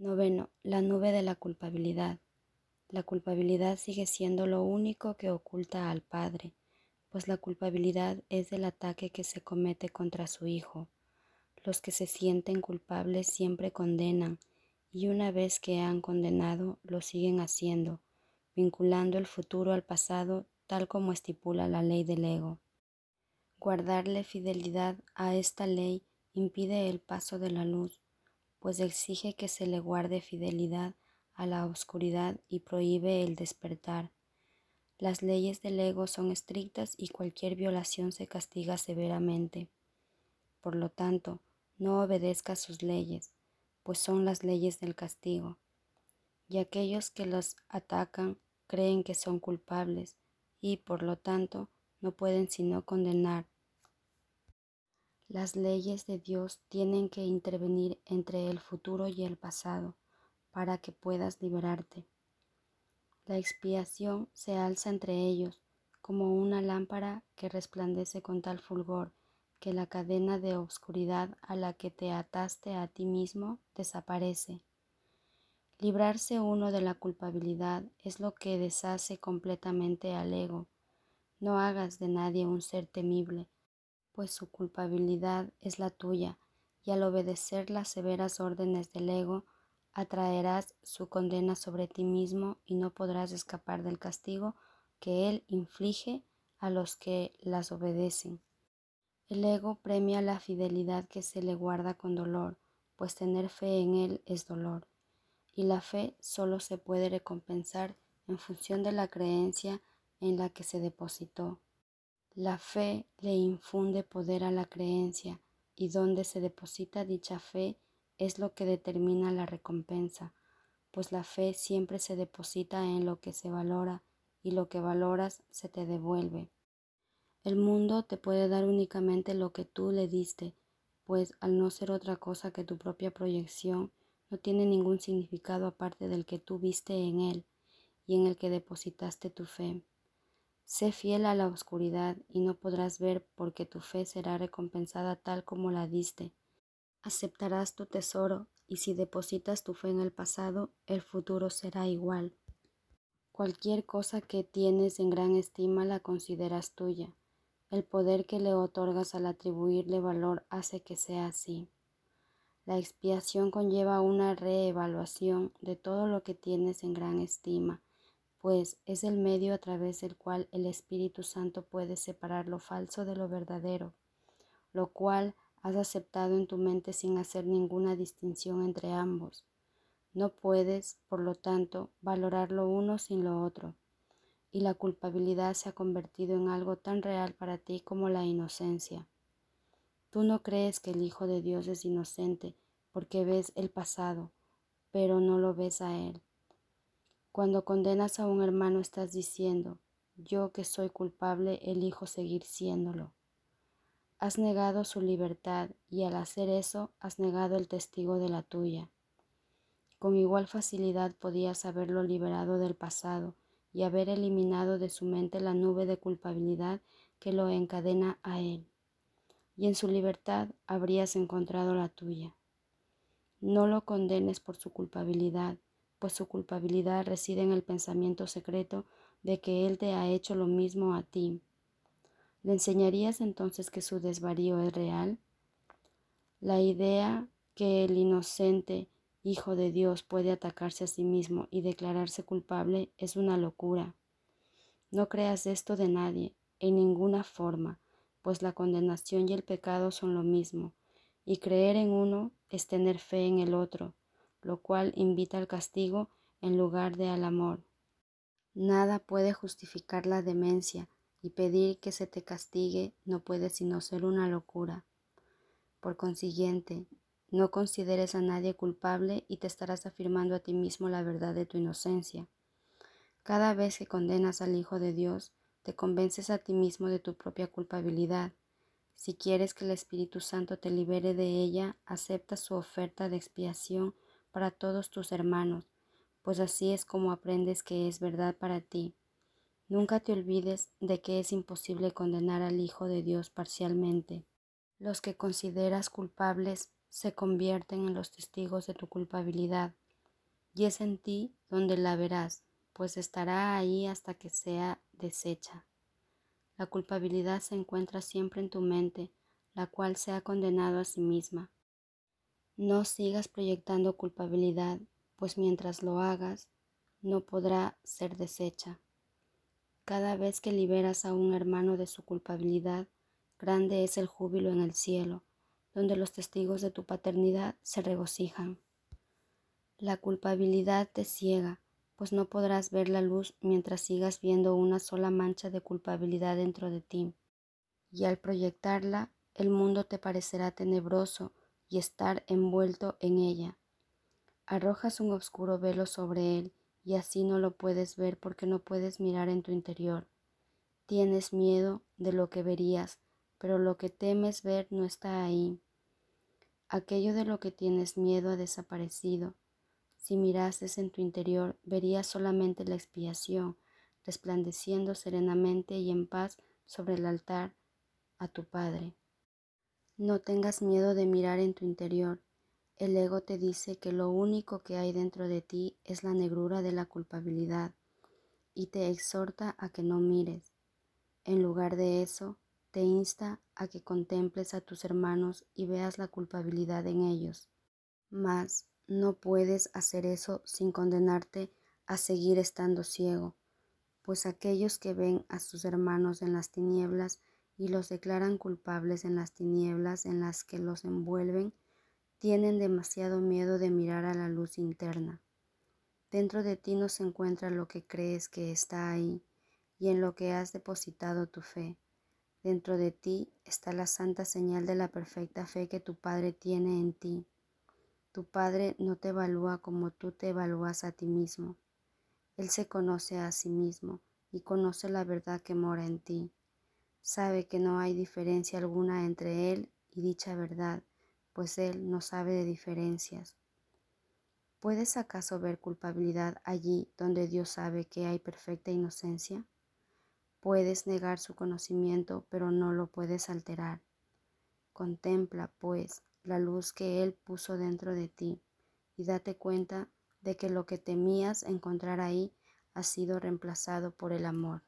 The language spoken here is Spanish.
Noveno, la nube de la culpabilidad. La culpabilidad sigue siendo lo único que oculta al Padre, pues la culpabilidad es el ataque que se comete contra su Hijo. Los que se sienten culpables siempre condenan, y una vez que han condenado, lo siguen haciendo, vinculando el futuro al pasado tal como estipula la ley del ego. Guardarle fidelidad a esta ley impide el paso de la luz, pues exige que se le guarde fidelidad a la oscuridad y prohíbe el despertar. Las leyes del ego son estrictas y cualquier violación se castiga severamente. Por lo tanto, no obedezca sus leyes, pues son las leyes del castigo. Y aquellos que los atacan creen que son culpables y, por lo tanto, no pueden sino condenar las leyes de Dios tienen que intervenir entre el futuro y el pasado para que puedas liberarte. La expiación se alza entre ellos como una lámpara que resplandece con tal fulgor que la cadena de obscuridad a la que te ataste a ti mismo desaparece. Librarse uno de la culpabilidad es lo que deshace completamente al ego. No hagas de nadie un ser temible, pues su culpabilidad es la tuya, y al obedecer las severas órdenes del ego, atraerás su condena sobre ti mismo y no podrás escapar del castigo que él inflige a los que las obedecen. El ego premia la fidelidad que se le guarda con dolor, pues tener fe en él es dolor, y la fe solo se puede recompensar en función de la creencia en la que se depositó. La fe le infunde poder a la creencia y donde se deposita dicha fe es lo que determina la recompensa, pues la fe siempre se deposita en lo que se valora y lo que valoras se te devuelve. El mundo te puede dar únicamente lo que tú le diste, pues al no ser otra cosa que tu propia proyección, no tiene ningún significado aparte del que tú viste en él y en el que depositaste tu fe. Sé fiel a la oscuridad y no podrás ver porque tu fe será recompensada tal como la diste. Aceptarás tu tesoro y si depositas tu fe en el pasado, el futuro será igual. Cualquier cosa que tienes en gran estima la consideras tuya. El poder que le otorgas al atribuirle valor hace que sea así. La expiación conlleva una reevaluación de todo lo que tienes en gran estima pues es el medio a través del cual el Espíritu Santo puede separar lo falso de lo verdadero, lo cual has aceptado en tu mente sin hacer ninguna distinción entre ambos. No puedes, por lo tanto, valorar lo uno sin lo otro, y la culpabilidad se ha convertido en algo tan real para ti como la inocencia. Tú no crees que el Hijo de Dios es inocente porque ves el pasado, pero no lo ves a Él. Cuando condenas a un hermano estás diciendo, yo que soy culpable elijo seguir siéndolo. Has negado su libertad y al hacer eso has negado el testigo de la tuya. Con igual facilidad podías haberlo liberado del pasado y haber eliminado de su mente la nube de culpabilidad que lo encadena a él. Y en su libertad habrías encontrado la tuya. No lo condenes por su culpabilidad, pues su culpabilidad reside en el pensamiento secreto de que Él te ha hecho lo mismo a ti. ¿Le enseñarías entonces que su desvarío es real? La idea que el inocente Hijo de Dios puede atacarse a sí mismo y declararse culpable es una locura. No creas esto de nadie, en ninguna forma, pues la condenación y el pecado son lo mismo, y creer en uno es tener fe en el otro, lo cual invita al castigo en lugar de al amor. Nada puede justificar la demencia y pedir que se te castigue no puede sino ser una locura. Por consiguiente, no consideres a nadie culpable y te estarás afirmando a ti mismo la verdad de tu inocencia. Cada vez que condenas al Hijo de Dios, te convences a ti mismo de tu propia culpabilidad. Si quieres que el Espíritu Santo te libere de ella, acepta su oferta de expiación para todos tus hermanos, pues así es como aprendes que es verdad para ti. Nunca te olvides de que es imposible condenar al Hijo de Dios parcialmente. Los que consideras culpables se convierten en los testigos de tu culpabilidad, y es en ti donde la verás, pues estará ahí hasta que sea deshecha. La culpabilidad se encuentra siempre en tu mente, la cual se ha condenado a sí misma. No sigas proyectando culpabilidad, pues mientras lo hagas, no podrá ser deshecha. Cada vez que liberas a un hermano de su culpabilidad, grande es el júbilo en el cielo, donde los testigos de tu paternidad se regocijan. La culpabilidad te ciega, pues no podrás ver la luz mientras sigas viendo una sola mancha de culpabilidad dentro de ti. Y al proyectarla, el mundo te parecerá tenebroso y estar envuelto en ella. Arrojas un oscuro velo sobre él y así no lo puedes ver porque no puedes mirar en tu interior. Tienes miedo de lo que verías, pero lo que temes ver no está ahí. Aquello de lo que tienes miedo ha desaparecido. Si mirases en tu interior, verías solamente la expiación, resplandeciendo serenamente y en paz sobre el altar a tu Padre. No tengas miedo de mirar en tu interior. El ego te dice que lo único que hay dentro de ti es la negrura de la culpabilidad y te exhorta a que no mires. En lugar de eso, te insta a que contemples a tus hermanos y veas la culpabilidad en ellos. Mas no puedes hacer eso sin condenarte a seguir estando ciego, pues aquellos que ven a sus hermanos en las tinieblas y los declaran culpables en las tinieblas en las que los envuelven, tienen demasiado miedo de mirar a la luz interna. Dentro de ti no se encuentra lo que crees que está ahí y en lo que has depositado tu fe. Dentro de ti está la santa señal de la perfecta fe que tu Padre tiene en ti. Tu Padre no te evalúa como tú te evalúas a ti mismo. Él se conoce a sí mismo y conoce la verdad que mora en ti. Sabe que no hay diferencia alguna entre Él y dicha verdad, pues Él no sabe de diferencias. ¿Puedes acaso ver culpabilidad allí donde Dios sabe que hay perfecta inocencia? Puedes negar su conocimiento, pero no lo puedes alterar. Contempla, pues, la luz que Él puso dentro de ti y date cuenta de que lo que temías encontrar ahí ha sido reemplazado por el amor.